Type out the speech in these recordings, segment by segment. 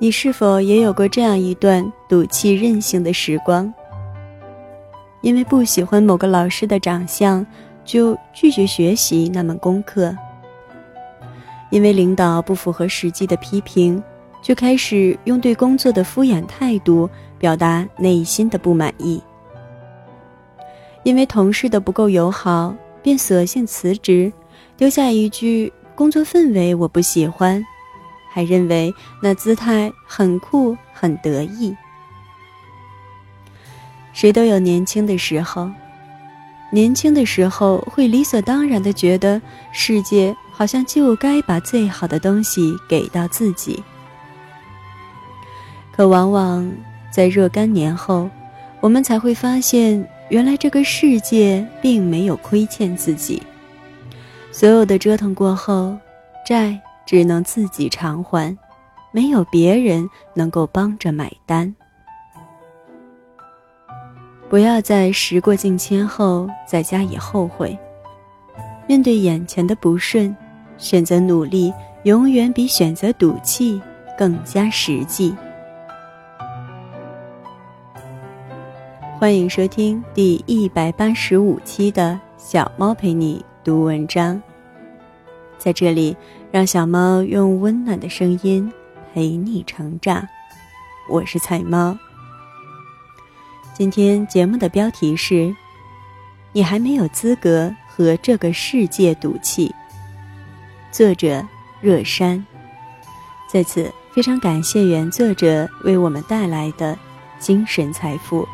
你是否也有过这样一段赌气任性的时光？因为不喜欢某个老师的长相，就拒绝学习那门功课；因为领导不符合实际的批评，就开始用对工作的敷衍态度表达内心的不满意；因为同事的不够友好，便索性辞职，丢下一句“工作氛围我不喜欢”。还认为那姿态很酷很得意。谁都有年轻的时候，年轻的时候会理所当然的觉得世界好像就该把最好的东西给到自己。可往往在若干年后，我们才会发现，原来这个世界并没有亏欠自己。所有的折腾过后，债。只能自己偿还，没有别人能够帮着买单。不要在时过境迁后再加以后悔。面对眼前的不顺，选择努力永远比选择赌气更加实际。欢迎收听第一百八十五期的小猫陪你读文章，在这里。让小猫用温暖的声音陪你成长，我是彩猫。今天节目的标题是：你还没有资格和这个世界赌气。作者热山，在此非常感谢原作者为我们带来的精神财富。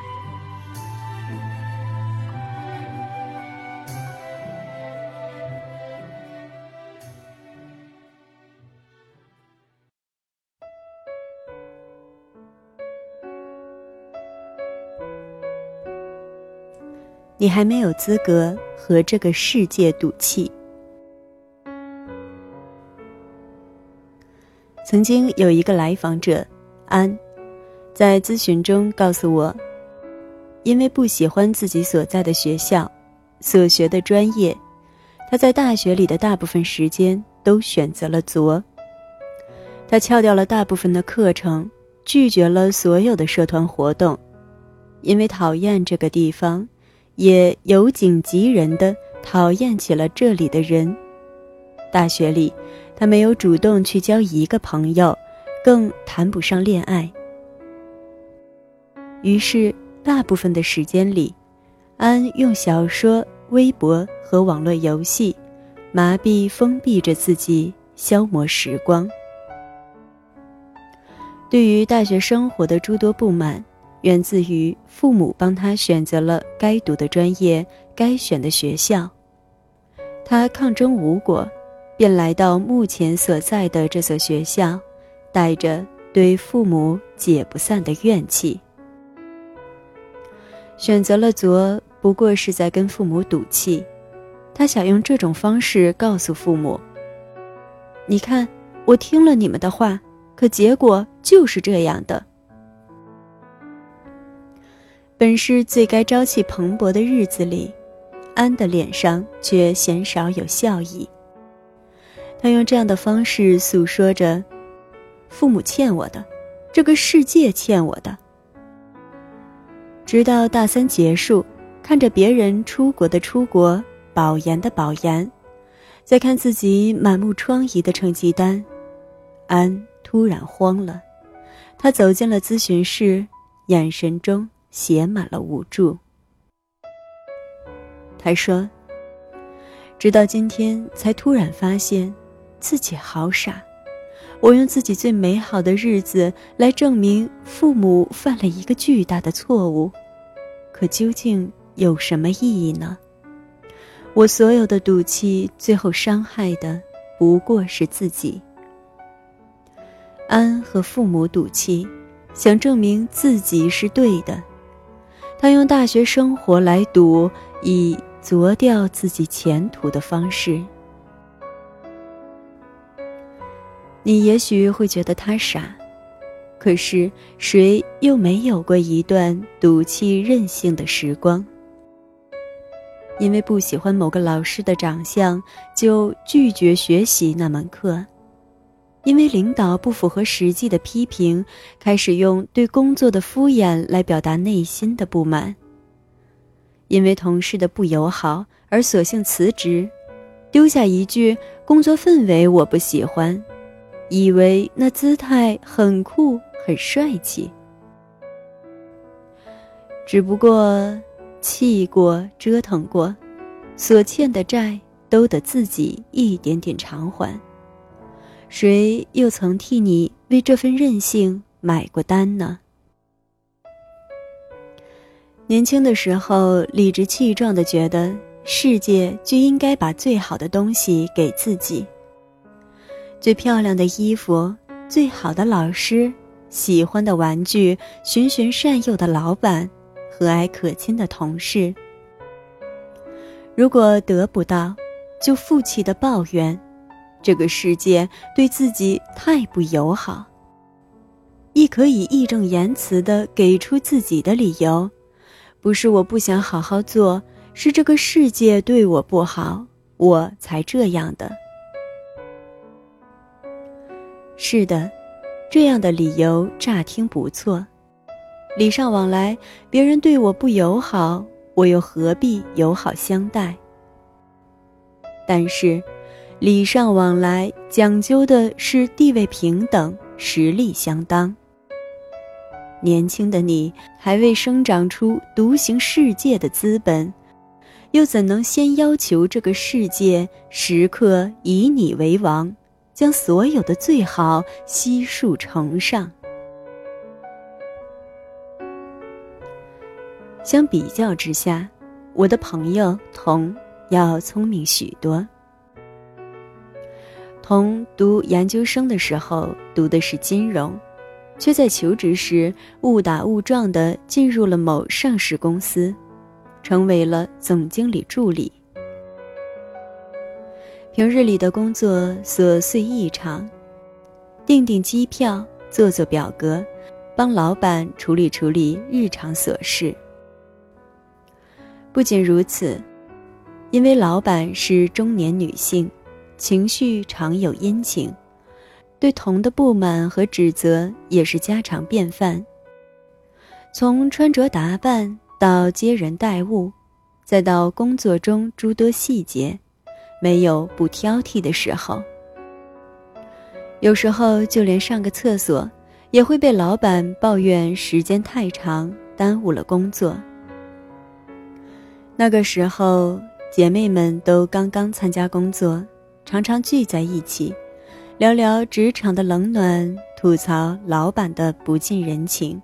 你还没有资格和这个世界赌气。曾经有一个来访者安，在咨询中告诉我，因为不喜欢自己所在的学校、所学的专业，他在大学里的大部分时间都选择了作。他翘掉了大部分的课程，拒绝了所有的社团活动，因为讨厌这个地方。也由景及人的讨厌起了这里的人。大学里，他没有主动去交一个朋友，更谈不上恋爱。于是，大部分的时间里，安用小说、微博和网络游戏麻痹、封闭着自己，消磨时光。对于大学生活的诸多不满。源自于父母帮他选择了该读的专业、该选的学校，他抗争无果，便来到目前所在的这所学校，带着对父母解不散的怨气。选择了左，不过是在跟父母赌气，他想用这种方式告诉父母：“你看，我听了你们的话，可结果就是这样的。”本是最该朝气蓬勃的日子里，安的脸上却鲜少有笑意。他用这样的方式诉说着：“父母欠我的，这个世界欠我的。”直到大三结束，看着别人出国的出国，保研的保研，再看自己满目疮痍的成绩单，安突然慌了。他走进了咨询室，眼神中。写满了无助。他说：“直到今天，才突然发现，自己好傻。我用自己最美好的日子来证明父母犯了一个巨大的错误，可究竟有什么意义呢？我所有的赌气，最后伤害的不过是自己。安和父母赌气，想证明自己是对的。”他用大学生活来赌，以啄掉自己前途的方式。你也许会觉得他傻，可是谁又没有过一段赌气任性的时光？因为不喜欢某个老师的长相，就拒绝学习那门课；因为领导不符合实际的批评，开始用对工作的敷衍来表达内心的不满。因为同事的不友好而索性辞职，丢下一句“工作氛围我不喜欢”，以为那姿态很酷很帅气。只不过，气过折腾过，所欠的债都得自己一点点偿还。谁又曾替你为这份任性买过单呢？年轻的时候，理直气壮的觉得世界就应该把最好的东西给自己。最漂亮的衣服，最好的老师，喜欢的玩具，循循善诱的老板，和蔼可亲的同事。如果得不到，就负气的抱怨。这个世界对自己太不友好，亦可以义正言辞地给出自己的理由，不是我不想好好做，是这个世界对我不好，我才这样的。是的，这样的理由乍听不错，礼尚往来，别人对我不友好，我又何必友好相待？但是。礼尚往来讲究的是地位平等、实力相当。年轻的你还未生长出独行世界的资本，又怎能先要求这个世界时刻以你为王，将所有的最好悉数呈上？相比较之下，我的朋友童要聪明许多。同读研究生的时候读的是金融，却在求职时误打误撞地进入了某上市公司，成为了总经理助理。平日里的工作琐碎异常，订订机票，做做表格，帮老板处理处理日常琐事。不仅如此，因为老板是中年女性。情绪常有阴晴，对同的不满和指责也是家常便饭。从穿着打扮到接人待物，再到工作中诸多细节，没有不挑剔的时候。有时候就连上个厕所，也会被老板抱怨时间太长，耽误了工作。那个时候，姐妹们都刚刚参加工作。常常聚在一起，聊聊职场的冷暖，吐槽老板的不近人情。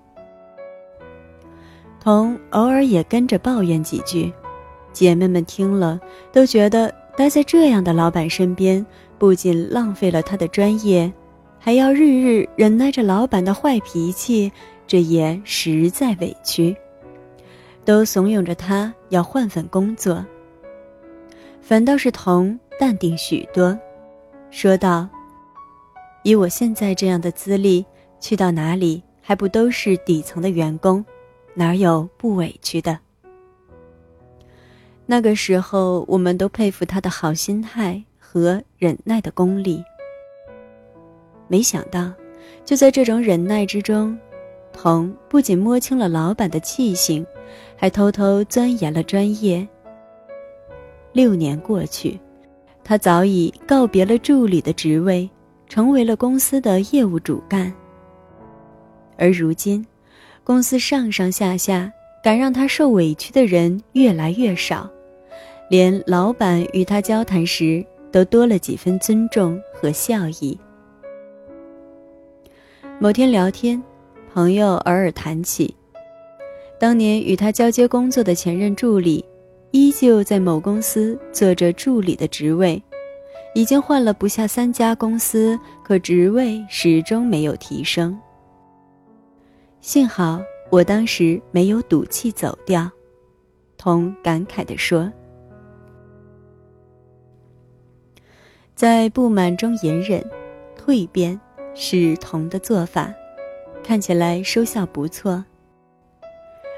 童偶尔也跟着抱怨几句，姐妹们听了都觉得待在这样的老板身边，不仅浪费了他的专业，还要日日忍耐着老板的坏脾气，这也实在委屈，都怂恿着他要换份工作。反倒是童。淡定许多，说道：“以我现在这样的资历，去到哪里还不都是底层的员工，哪有不委屈的？”那个时候，我们都佩服他的好心态和忍耐的功力。没想到，就在这种忍耐之中，童不仅摸清了老板的气性，还偷偷钻研了专业。六年过去。他早已告别了助理的职位，成为了公司的业务主干。而如今，公司上上下下敢让他受委屈的人越来越少，连老板与他交谈时都多了几分尊重和笑意。某天聊天，朋友偶尔谈起，当年与他交接工作的前任助理。依旧在某公司做着助理的职位，已经换了不下三家公司，可职位始终没有提升。幸好我当时没有赌气走掉，童感慨地说：“在不满中隐忍、蜕变，是童的做法，看起来收效不错。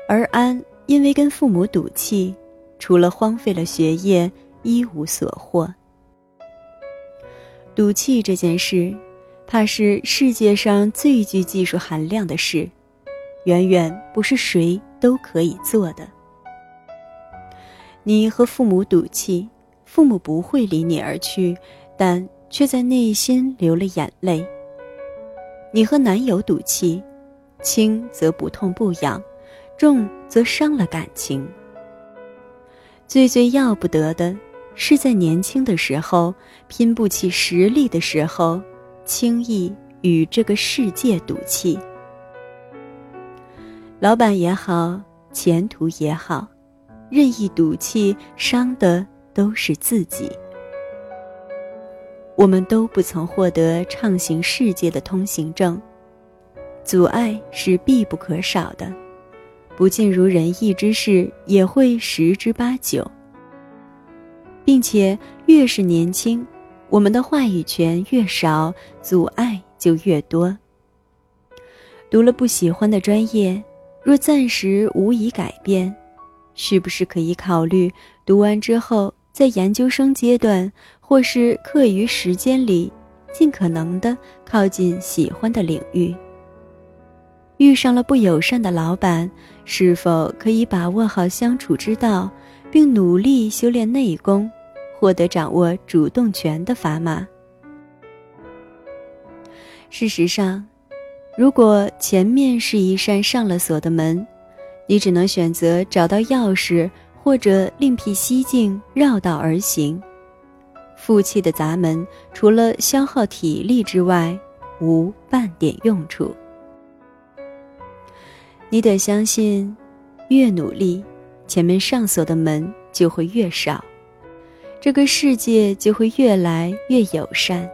而安因为跟父母赌气。”除了荒废了学业，一无所获。赌气这件事，怕是世界上最具技术含量的事，远远不是谁都可以做的。你和父母赌气，父母不会离你而去，但却在内心流了眼泪。你和男友赌气，轻则不痛不痒，重则伤了感情。最最要不得的，是在年轻的时候，拼不起实力的时候。轻易与这个世界赌气，老板也好，前途也好，任意赌气，伤的都是自己。我们都不曾获得畅行世界的通行证，阻碍是必不可少的，不尽如人意之事也会十之八九，并且越是年轻。我们的话语权越少，阻碍就越多。读了不喜欢的专业，若暂时无以改变，是不是可以考虑读完之后，在研究生阶段或是课余时间里，尽可能的靠近喜欢的领域？遇上了不友善的老板，是否可以把握好相处之道，并努力修炼内功？获得掌握主动权的砝码。事实上，如果前面是一扇上了锁的门，你只能选择找到钥匙，或者另辟蹊径绕道而行。负气的闸门，除了消耗体力之外，无半点用处。你得相信，越努力，前面上锁的门就会越少。这个世界就会越来越友善，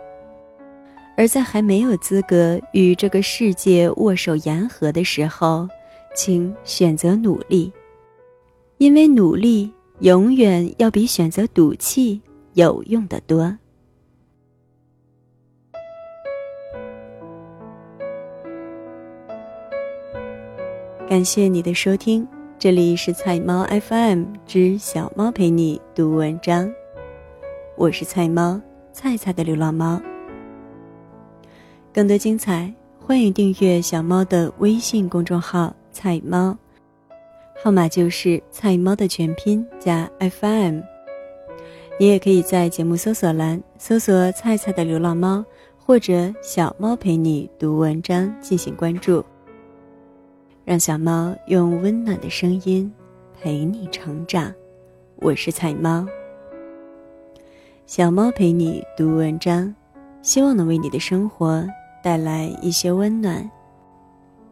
而在还没有资格与这个世界握手言和的时候，请选择努力，因为努力永远要比选择赌气有用的多。感谢你的收听，这里是菜猫 FM 之小猫陪你读文章。我是菜猫，菜菜的流浪猫。更多精彩，欢迎订阅小猫的微信公众号“菜猫”，号码就是“菜猫”的全拼加 FM。你也可以在节目搜索栏搜索“菜菜的流浪猫”或者“小猫陪你读文章”进行关注，让小猫用温暖的声音陪你成长。我是彩猫。小猫陪你读文章，希望能为你的生活带来一些温暖，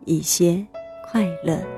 一些快乐。